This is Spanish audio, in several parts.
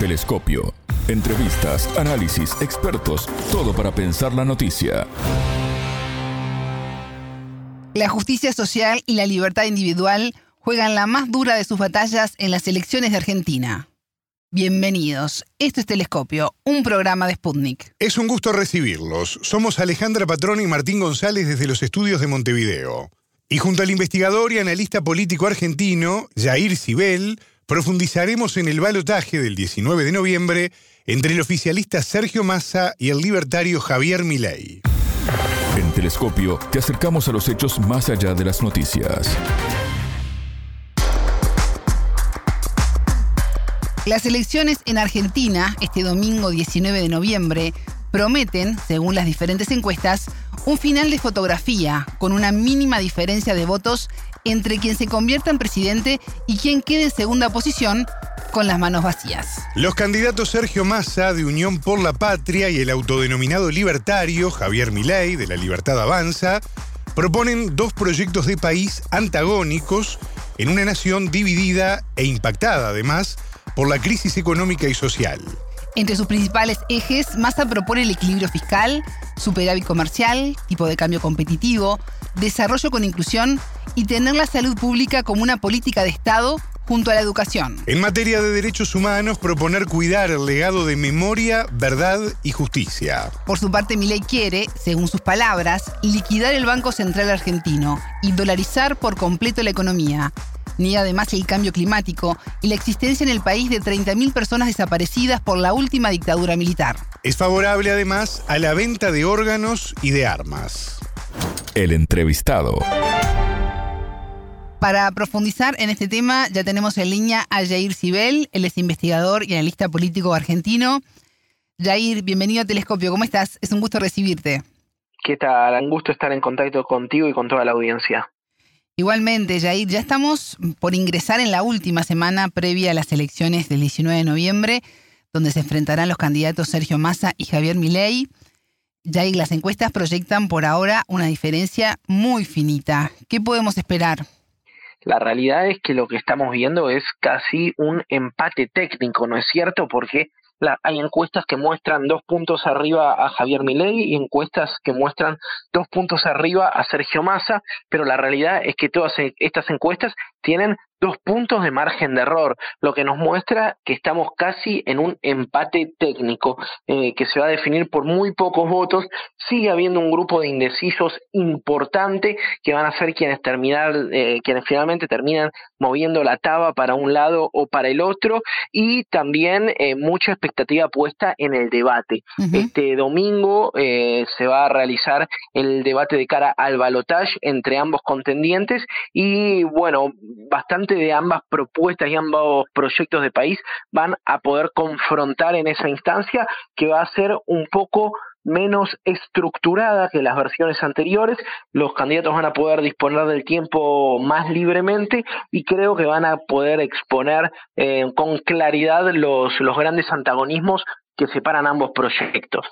Telescopio. Entrevistas, análisis, expertos, todo para pensar la noticia. La justicia social y la libertad individual juegan la más dura de sus batallas en las elecciones de Argentina. Bienvenidos. Esto es Telescopio, un programa de Sputnik. Es un gusto recibirlos. Somos Alejandra Patrón y Martín González desde los estudios de Montevideo. Y junto al investigador y analista político argentino, Jair Sibel, profundizaremos en el balotaje del 19 de noviembre entre el oficialista Sergio Massa y el libertario Javier Milei. En Telescopio te acercamos a los hechos más allá de las noticias. Las elecciones en Argentina, este domingo 19 de noviembre, prometen, según las diferentes encuestas, un final de fotografía con una mínima diferencia de votos entre quien se convierta en presidente y quien quede en segunda posición con las manos vacías. Los candidatos Sergio Massa de Unión por la Patria y el autodenominado libertario Javier Milei de la Libertad Avanza proponen dos proyectos de país antagónicos en una nación dividida e impactada además por la crisis económica y social. Entre sus principales ejes, Massa propone el equilibrio fiscal, superávit comercial, tipo de cambio competitivo, desarrollo con inclusión y tener la salud pública como una política de Estado junto a la educación. En materia de derechos humanos, proponer cuidar el legado de memoria, verdad y justicia. Por su parte, Milei quiere, según sus palabras, liquidar el Banco Central argentino y dolarizar por completo la economía. Ni además el cambio climático y la existencia en el país de 30.000 personas desaparecidas por la última dictadura militar. Es favorable además a la venta de órganos y de armas. El entrevistado. Para profundizar en este tema, ya tenemos en línea a Jair Sibel, él es investigador y analista político argentino. Jair, bienvenido a Telescopio, ¿cómo estás? Es un gusto recibirte. ¿Qué tal? Un gusto estar en contacto contigo y con toda la audiencia. Igualmente, Jair, ya estamos por ingresar en la última semana previa a las elecciones del 19 de noviembre, donde se enfrentarán los candidatos Sergio Massa y Javier Milei. Jair, las encuestas proyectan por ahora una diferencia muy finita. ¿Qué podemos esperar? La realidad es que lo que estamos viendo es casi un empate técnico, ¿no es cierto? Porque hay encuestas que muestran dos puntos arriba a Javier Milei y encuestas que muestran dos puntos arriba a Sergio Massa, pero la realidad es que todas e, estas encuestas tienen dos puntos de margen de error, lo que nos muestra que estamos casi en un empate técnico eh, que se va a definir por muy pocos votos. Sigue habiendo un grupo de indecisos importante que van a ser quienes terminar, eh, quienes finalmente terminan moviendo la taba para un lado o para el otro y también eh, mucha expectativa puesta en el debate. Este domingo se va a realizar el debate de cara al balotage entre ambos contendientes y bueno, bastante de ambas propuestas y ambos proyectos de país van a poder confrontar en esa instancia que va a ser un poco menos estructurada que las versiones anteriores, los candidatos van a poder disponer del tiempo más libremente y creo que van a poder exponer eh, con claridad los, los grandes antagonismos que separan ambos proyectos.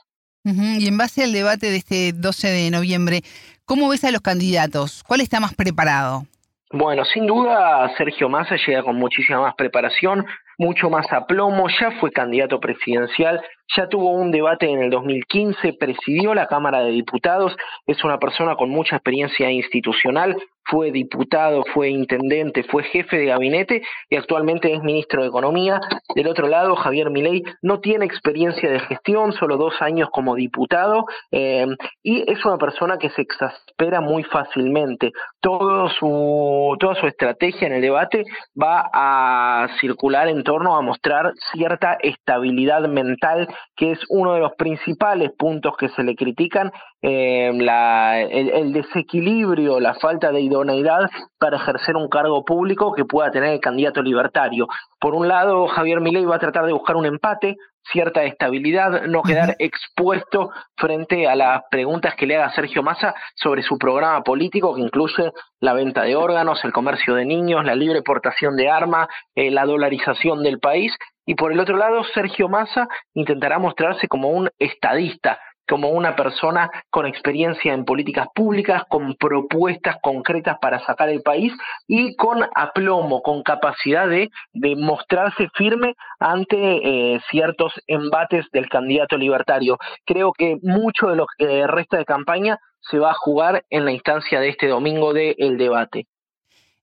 Y en base al debate de este 12 de noviembre, ¿cómo ves a los candidatos? ¿Cuál está más preparado? Bueno, sin duda Sergio Massa llega con muchísima más preparación, mucho más aplomo, ya fue candidato presidencial, ya tuvo un debate en el 2015, presidió la Cámara de Diputados, es una persona con mucha experiencia institucional, fue diputado, fue intendente, fue jefe de gabinete y actualmente es ministro de Economía. Del otro lado, Javier Milei no tiene experiencia de gestión, solo dos años como diputado eh, y es una persona que se exaspera muy fácilmente. Todo su, toda su estrategia en el debate va a circular en torno a mostrar cierta estabilidad mental, que es uno de los principales puntos que se le critican, eh, la, el, desequilibrio, la falta de idoneidad para ejercer un cargo público que pueda tener el candidato libertario. Por un lado, Javier Milei va a tratar de buscar un empate, cierta estabilidad, no quedar expuesto frente a las preguntas que le haga Sergio Massa sobre su programa político que incluye la venta de órganos, el comercio de niños, la libre portación de armas, eh, la dolarización del país. Y por el otro lado, Sergio Massa intentará mostrarse como un estadista, como una persona con experiencia en políticas públicas, con propuestas concretas para sacar el país y con aplomo, con capacidad de, de mostrarse firme ante eh, ciertos embates del candidato libertario. Creo que mucho de lo que resta de campaña se va a jugar en la instancia de este domingo del el debate.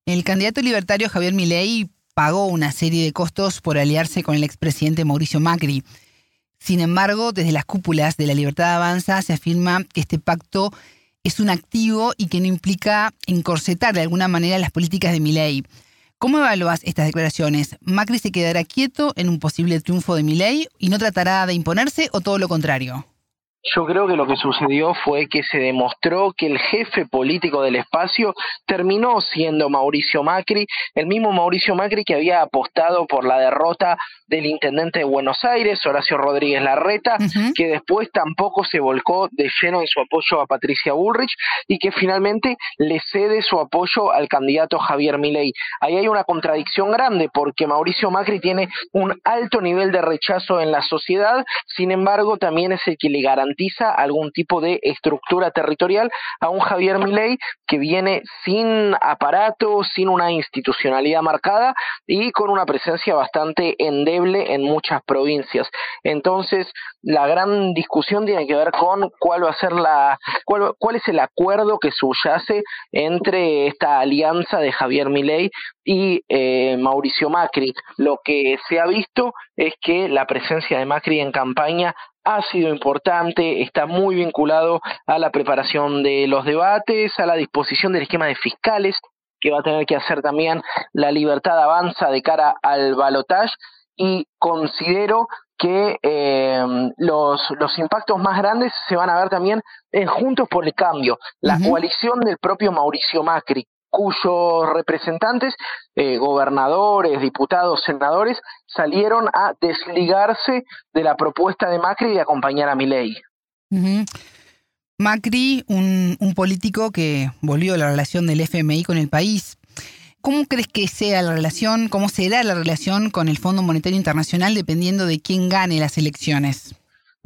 El candidato libertario Javier Milei pagó una serie de costos por aliarse con el expresidente Mauricio Macri. Sin embargo, desde las cúpulas de la Libertad Avanza se afirma que este pacto es un activo y que no implica encorsetar de alguna manera las políticas de Milei. ¿Cómo evalúas estas declaraciones? ¿Macri se quedará quieto en un posible triunfo de Milei y no tratará de imponerse o todo lo contrario? Yo creo que lo que sucedió fue que se demostró que el jefe político del espacio terminó siendo Mauricio Macri, el mismo Mauricio Macri que había apostado por la derrota del intendente de Buenos Aires, Horacio Rodríguez Larreta, que después tampoco se volcó de lleno en su apoyo a Patricia Bullrich y que finalmente le cede su apoyo al candidato Javier Milei. Ahí hay una contradicción grande porque Mauricio Macri tiene un alto nivel de rechazo en la sociedad, sin embargo también es el que le garantiza algún tipo de estructura territorial a un Javier Milei que viene sin aparato, sin una institucionalidad marcada y con una presencia bastante endeble en muchas provincias. Entonces, la gran discusión tiene que ver con cuál va a ser la cuál, cuál es el acuerdo que subyace entre esta alianza de Javier Milei y eh, Mauricio Macri. Lo que se ha visto es que la presencia de Macri en campaña ha sido importante, está muy vinculado a la preparación de los debates, a la disposición del esquema de fiscales que va a tener que hacer también la libertad avanza de cara al balotaje y considero que eh, los, los impactos más grandes se van a ver también en Juntos por el Cambio, la coalición del propio Mauricio Macri, cuyos representantes, eh, gobernadores, diputados, senadores, salieron a desligarse de la propuesta de Macri de acompañar a Milei. Macri, un, un, político que volvió la relación del FMI con el país. ¿Cómo crees que sea la relación, cómo será la relación con el Fondo Monetario Internacional dependiendo de quién gane las elecciones?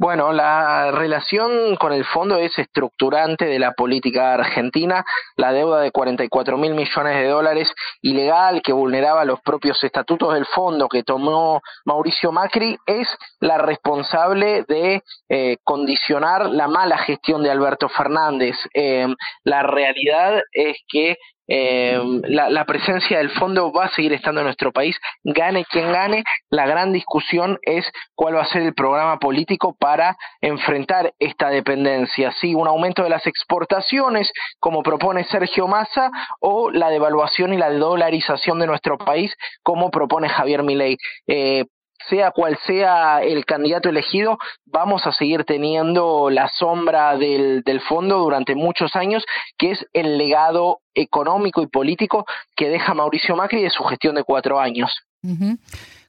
Bueno, la relación con el fondo es estructurante de la política argentina. La deuda de 44 mil millones de dólares ilegal que vulneraba los propios estatutos del fondo que tomó Mauricio Macri es la responsable de eh, condicionar la mala gestión de Alberto Fernández. Eh, la realidad es que eh, la, presencia del fondo va a seguir estando en nuestro país, gane quien gane. La gran discusión es cuál va a ser el programa político para enfrentar esta dependencia. Sí, un aumento de las exportaciones, como propone Sergio Massa, o la devaluación y la dolarización de nuestro país, como propone Javier Milei. Eh, sea cual sea el candidato elegido, vamos a seguir teniendo la sombra del, fondo durante muchos años, que es el legado económico y político que deja Mauricio Macri de su gestión de cuatro años.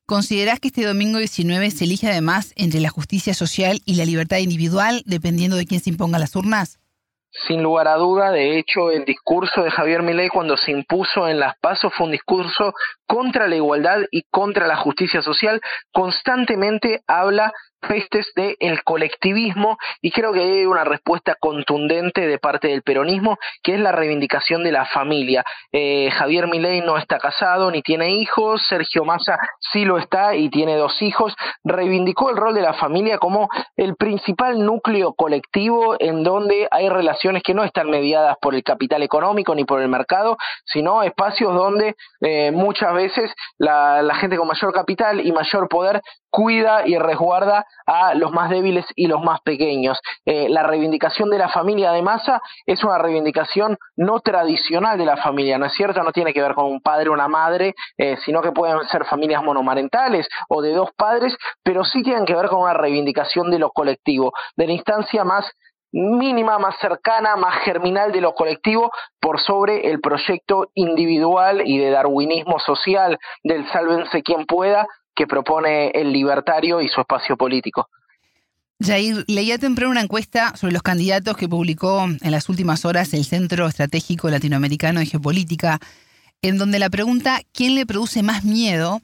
¿Considerás que este domingo 19 se elige además entre la justicia social y la libertad individual, dependiendo de quién se imponga las urnas? Sin lugar a duda, de hecho, el discurso de Javier Milei cuando se impuso en las pasos fue un discurso contra la igualdad y contra la justicia social. Constantemente habla pestes del el colectivismo y creo que hay una respuesta contundente de parte del peronismo que es la reivindicación de la familia. Eh, Javier Milei no está casado ni tiene hijos, Sergio Massa sí lo está y tiene dos hijos, reivindicó el rol de la familia como el principal núcleo colectivo en donde hay relaciones que no están mediadas por el capital económico ni por el mercado, sino espacios donde eh, muchas veces la gente con mayor capital y mayor poder cuida y resguarda a los más débiles y los más pequeños. Eh, la reivindicación de la familia de masa es una reivindicación no tradicional de la familia, ¿no es cierto? No tiene que ver con un padre o una madre, eh, sino que pueden ser familias monomarentales o de dos padres, pero sí tienen que ver con una reivindicación de lo colectivo, de la instancia más mínima, más cercana, más germinal de lo colectivo por sobre el proyecto individual y de darwinismo social del sálvense quien pueda que propone el libertario y su espacio político. Jair, leía temprano una encuesta sobre los candidatos que publicó en las últimas horas el Centro Estratégico Latinoamericano de Geopolítica, en donde la pregunta ¿quién le produce más miedo?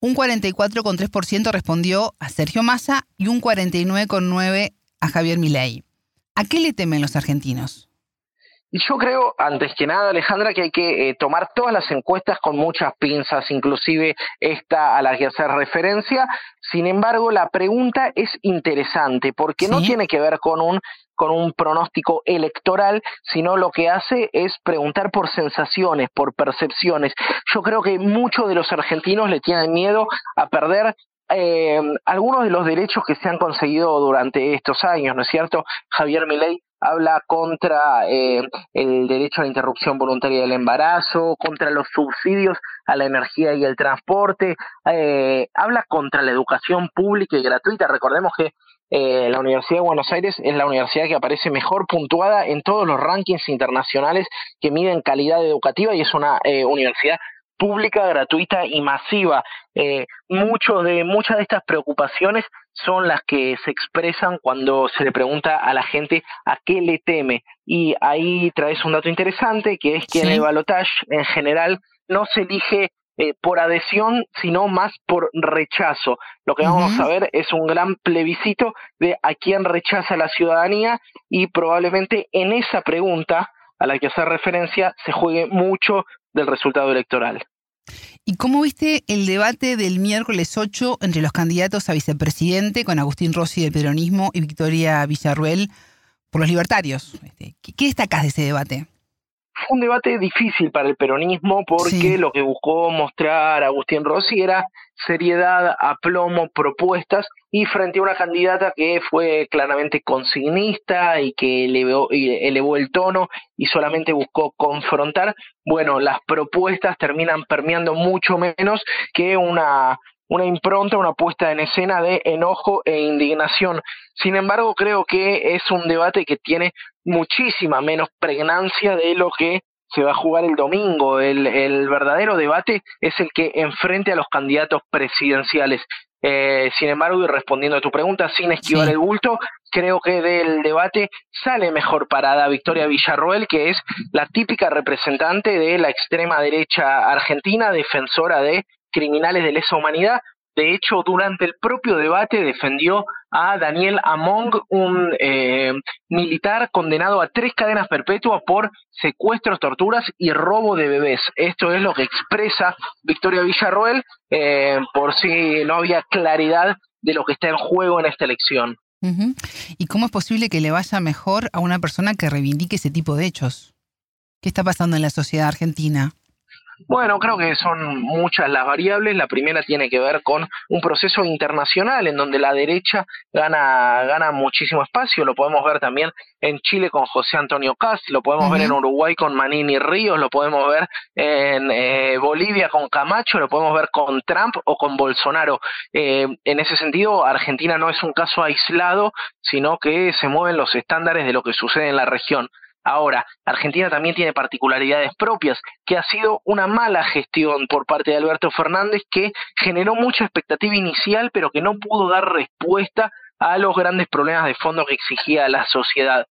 Un 44,3% respondió a Sergio Massa y un 49,9% a Javier Milei. ¿A qué le temen los argentinos? Yo creo, antes que nada, Alejandra, que hay que eh, tomar todas las encuestas con muchas pinzas, inclusive esta a la que hacer referencia. Sin embargo, la pregunta es interesante porque no tiene que ver con un con un pronóstico electoral, sino lo que hace es preguntar por sensaciones, por percepciones. Yo creo que muchos de los argentinos le tienen miedo a perder eh, algunos de los derechos que se han conseguido durante estos años, ¿no es cierto? Javier Milei habla contra eh, el derecho a la interrupción voluntaria del embarazo, contra los subsidios a la energía y el transporte, eh, habla contra la educación pública y gratuita. Recordemos que eh, la Universidad de Buenos Aires es la universidad que aparece mejor puntuada en todos los rankings internacionales que miden calidad educativa y es una universidad pública, gratuita y masiva. Eh, mucho de, muchas de estas preocupaciones son las que se expresan cuando se le pregunta a la gente a qué le teme. Y ahí traes un dato interesante, que es que en el balotage en general no se elige eh, por adhesión, sino más por rechazo. Lo que vamos a ver es un gran plebiscito de a quién rechaza la ciudadanía y probablemente en esa pregunta a la que hace referencia se juegue mucho del resultado electoral. ¿Y cómo viste el debate del miércoles 8 entre los candidatos a vicepresidente con Agustín Rossi del peronismo y Victoria Villarruel por los libertarios? Este, ¿Qué destacás de ese debate? Fue un debate difícil para el peronismo porque lo que buscó mostrar Agustín Rossi era seriedad, aplomo, propuestas y frente a una candidata que fue claramente consignista y que elevó, elevó el tono y solamente buscó confrontar, bueno, las propuestas terminan permeando mucho menos que una una impronta, una puesta en escena de enojo e indignación. Sin embargo, creo que es un debate que tiene muchísima menos pregnancia de lo que se va a jugar el domingo. El, el verdadero debate es el que enfrente a los candidatos presidenciales. Eh, sin embargo, y respondiendo a tu pregunta, sin esquivar el bulto, creo que del debate sale mejor parada Victoria Villarroel, que es la típica representante de la extrema derecha argentina, defensora de criminales de lesa humanidad. De hecho, durante el propio debate defendió a Daniel Among, un eh, militar condenado a tres cadenas perpetuas por secuestros, torturas y robo de bebés. Esto es lo que expresa Victoria Villarroel, eh, por si no había claridad de lo que está en juego en esta elección. ¿Y cómo es posible que le vaya mejor a una persona que reivindique ese tipo de hechos? ¿Qué está pasando en la sociedad argentina? Bueno, creo que son muchas las variables. La primera tiene que ver con un proceso internacional en donde la derecha gana, gana muchísimo espacio. Lo podemos ver también en Chile con José Antonio Cast, lo podemos ver en Uruguay con Manini Ríos, lo podemos ver en eh, Bolivia con Camacho, lo podemos ver con Trump o con Bolsonaro. Eh, en ese sentido, Argentina no es un caso aislado, sino que se mueven los estándares de lo que sucede en la región. Ahora, Argentina también tiene particularidades propias, que ha sido una mala gestión por parte de Alberto Fernández que generó mucha expectativa inicial, pero que no pudo dar respuesta a los grandes problemas de fondo que exigía la sociedad.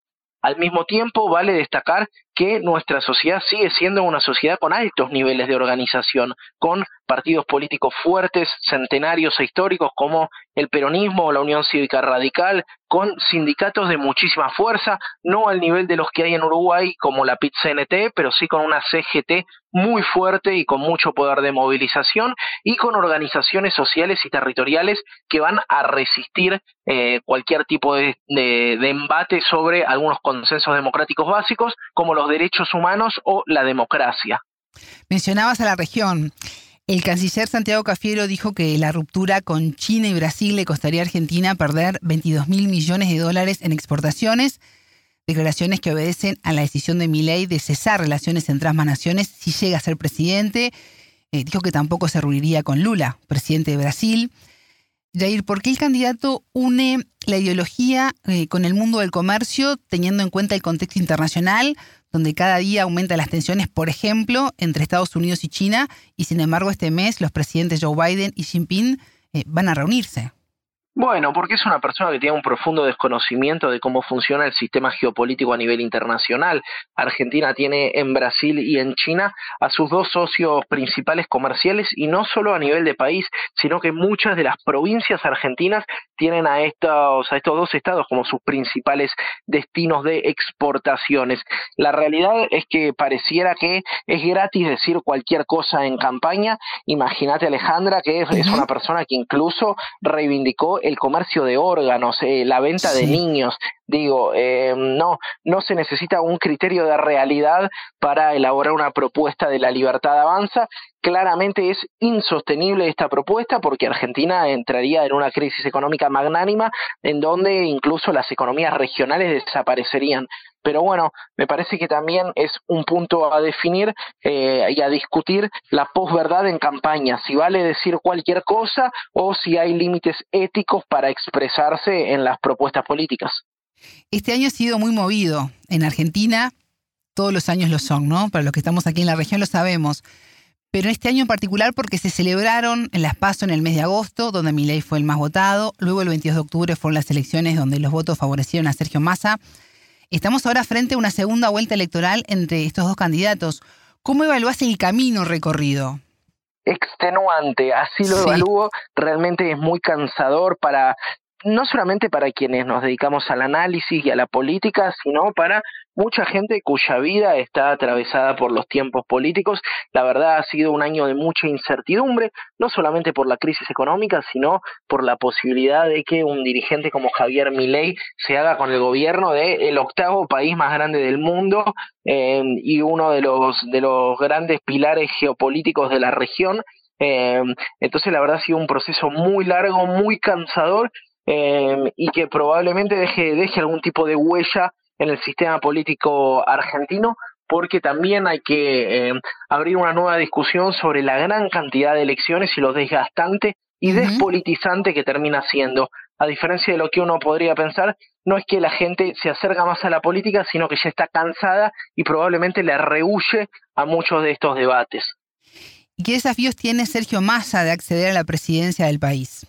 Al mismo tiempo, vale destacar que nuestra sociedad sigue siendo una sociedad con altos niveles de organización, con partidos políticos fuertes, centenarios e históricos como el peronismo o la Unión Cívica Radical, con sindicatos de muchísima fuerza, no al nivel de los que hay en Uruguay como la PIT-CNT, pero sí con una CGT muy fuerte y con mucho poder de movilización y con organizaciones sociales y territoriales que van a resistir eh, cualquier tipo de, de embate sobre algunos consensos democráticos básicos como los derechos humanos o la democracia. Mencionabas a la región. El canciller Santiago Cafiero dijo que la ruptura con China y Brasil le costaría a Argentina perder 22 mil millones de dólares en exportaciones, declaraciones que obedecen a la decisión de Milei de cesar relaciones entre ambas naciones si llega a ser presidente. Eh, dijo que tampoco se reuniría con Lula, presidente de Brasil. Jair, ¿por qué el candidato une la ideología eh, con el mundo del comercio, teniendo en cuenta el contexto internacional, donde cada día aumentan las tensiones, por ejemplo, entre Estados Unidos y China, y sin embargo este mes los presidentes Joe Biden y Xi Jinping eh, van a reunirse. Bueno, porque es una persona que tiene un profundo desconocimiento de cómo funciona el sistema geopolítico a nivel internacional. Argentina tiene en Brasil y en China a sus dos socios principales comerciales y no solo a nivel de país, sino que muchas de las provincias argentinas tienen a estos, a estos dos estados como sus principales destinos de exportaciones. La realidad es que pareciera que es gratis decir cualquier cosa en campaña. Imagínate Alejandra que es una persona que incluso reivindicó el comercio de órganos, eh, la venta de niños. Digo, eh, no, no se necesita un criterio de realidad para elaborar una propuesta de la libertad avanza. Claramente es insostenible esta propuesta porque Argentina entraría en una crisis económica magnánima en donde incluso las economías regionales desaparecerían. Pero bueno, me parece que también es un punto a definir eh, y a discutir la posverdad en campaña, si vale decir cualquier cosa o si hay límites éticos para expresarse en las propuestas políticas. Este año ha sido muy movido. En Argentina todos los años lo son, ¿no? Para los que estamos aquí en la región lo sabemos. Pero este año en particular porque se celebraron en las PASO en el mes de agosto, donde Milei fue el más votado. Luego el 22 de octubre fueron las elecciones donde los votos favorecieron a Sergio Massa. Estamos ahora frente a una segunda vuelta electoral entre estos dos candidatos. ¿Cómo evalúas el camino recorrido? extenuante, así lo evalúo, realmente es muy cansador para no solamente para quienes nos dedicamos al análisis y a la política, sino para mucha gente cuya vida está atravesada por los tiempos políticos. La verdad ha sido un año de mucha incertidumbre, no solamente por la crisis económica, sino por la posibilidad de que un dirigente como Javier Milei se haga con el gobierno del octavo país más grande del mundo eh, y uno de los, de los grandes pilares geopolíticos de la región. Eh, entonces la verdad ha sido un proceso muy largo, muy cansador Em, y que probablemente deje, deje algún tipo de huella en el sistema político argentino, porque también hay que em, abrir una nueva discusión sobre la gran cantidad de elecciones y lo desgastante y despolitizante que termina siendo. A diferencia de lo que uno podría pensar, no es que la gente se acerca más a la política, sino que ya está cansada y probablemente le rehuye a muchos de estos debates. ¿Y qué desafíos tiene Sergio Massa de acceder a la presidencia del país?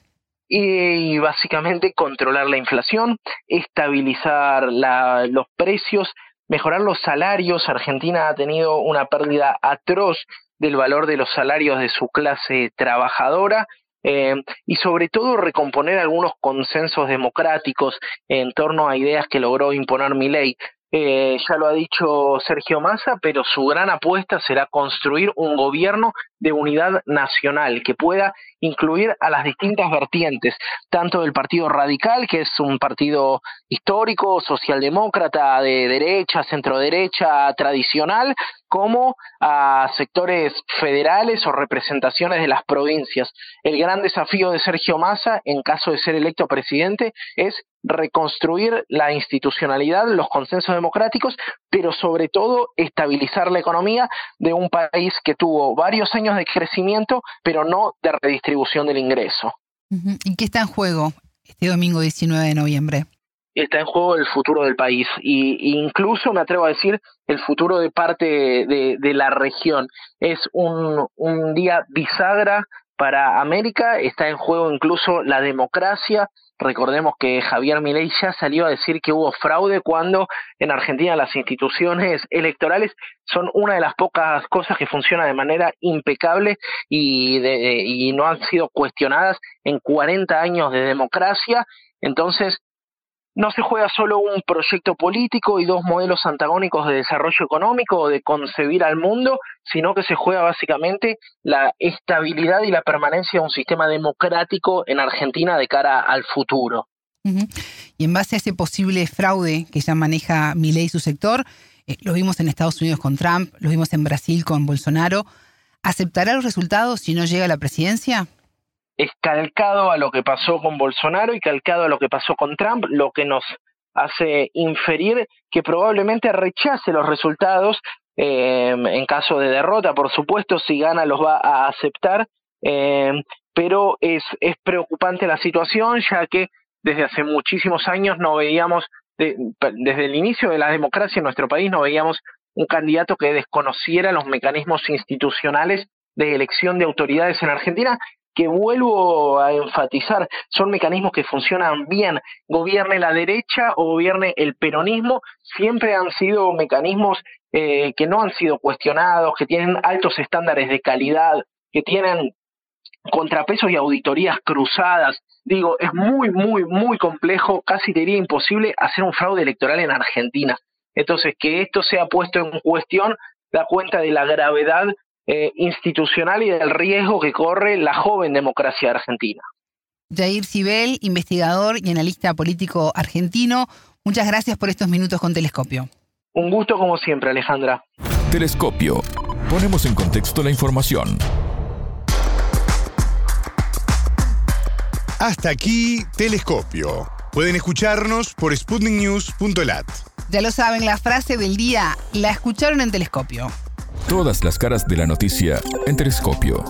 Y básicamente controlar la inflación, estabilizar los precios, mejorar los salarios. Argentina ha tenido una pérdida atroz del valor de los salarios de su clase trabajadora. Eh, y sobre todo recomponer algunos consensos democráticos en torno a ideas que logró imponer mi ley. Eh, ya lo ha dicho Sergio Massa, pero su gran apuesta será construir un gobierno de unidad nacional que pueda incluir a las distintas vertientes, tanto del Partido Radical, que es un partido histórico, socialdemócrata, de derecha, centroderecha, tradicional, como a sectores federales o representaciones de las provincias. El gran desafío de Sergio Massa, en caso de ser electo presidente, es reconstruir la institucionalidad, los consensos democráticos, pero sobre todo estabilizar la economía de un país que tuvo varios años de crecimiento, pero no de redistribución del ingreso. ¿Y qué está en juego este domingo 19 de noviembre? Está en juego el futuro del país y incluso me atrevo a decir el futuro de parte de, de la región. Es un, un día bisagra para América, está en juego incluso la democracia, Recordemos que Javier Milei ya salió a decir que hubo fraude cuando en Argentina las instituciones electorales son una de las pocas cosas que funciona de manera impecable y, y no han sido cuestionadas en 40 años de democracia. Entonces, no se juega solo un proyecto político y dos modelos antagónicos de desarrollo económico o de concebir al mundo, sino que se juega básicamente la estabilidad y la permanencia de un sistema democrático en Argentina de cara al futuro. Y en base a ese posible fraude que ya maneja Milei y su sector, eh, lo vimos en Estados Unidos con Trump, lo vimos en Brasil con Bolsonaro, ¿aceptará los resultados si no llega a la presidencia? Es calcado a lo que pasó con Bolsonaro y calcado a lo que pasó con Trump, lo que nos hace inferir que probablemente rechace los resultados eh, en caso de derrota, por supuesto, si gana los va a aceptar, eh, pero es, es preocupante la situación ya que desde hace muchísimos años no veíamos, desde el inicio de la democracia en nuestro país, no veíamos un candidato que desconociera los mecanismos institucionales de elección de autoridades en Argentina que vuelvo a enfatizar, son mecanismos que funcionan bien, gobierne la derecha o gobierne el peronismo, siempre han sido mecanismos eh, que no han sido cuestionados, que tienen altos estándares de calidad, que tienen contrapesos y auditorías cruzadas. Digo, es muy, muy, muy complejo, casi diría imposible hacer un fraude electoral en Argentina. Entonces, que esto sea puesto en cuestión da cuenta de la gravedad eh, institucional y del riesgo que corre la joven democracia argentina. Jair Cibel, investigador y analista político argentino, muchas gracias por estos minutos con Telescopio. Un gusto como siempre, Alejandra. Telescopio. Ponemos en contexto la información. Hasta aquí, Telescopio. Pueden escucharnos por sputniknews.lat. Ya lo saben, la frase del día la escucharon en Telescopio. Todas las caras de la noticia en Telescopio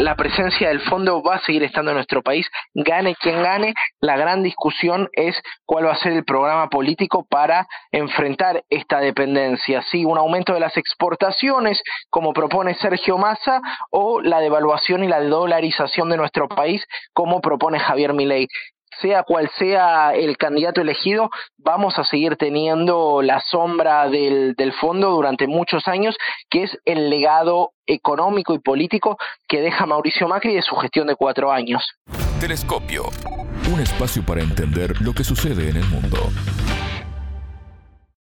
la presencia del fondo va a seguir estando en nuestro país, gane quien gane. La gran discusión es cuál va a ser el programa político para enfrentar esta dependencia. Si un aumento de las exportaciones, como propone Sergio Massa, o la devaluación y la dolarización de nuestro país, como propone Javier Milei sea cual sea el candidato elegido, vamos a seguir teniendo la sombra del, del, fondo durante muchos años, que es el legado económico y político que deja Mauricio Macri de su gestión de cuatro años. Telescopio, un espacio para entender lo que sucede en el mundo.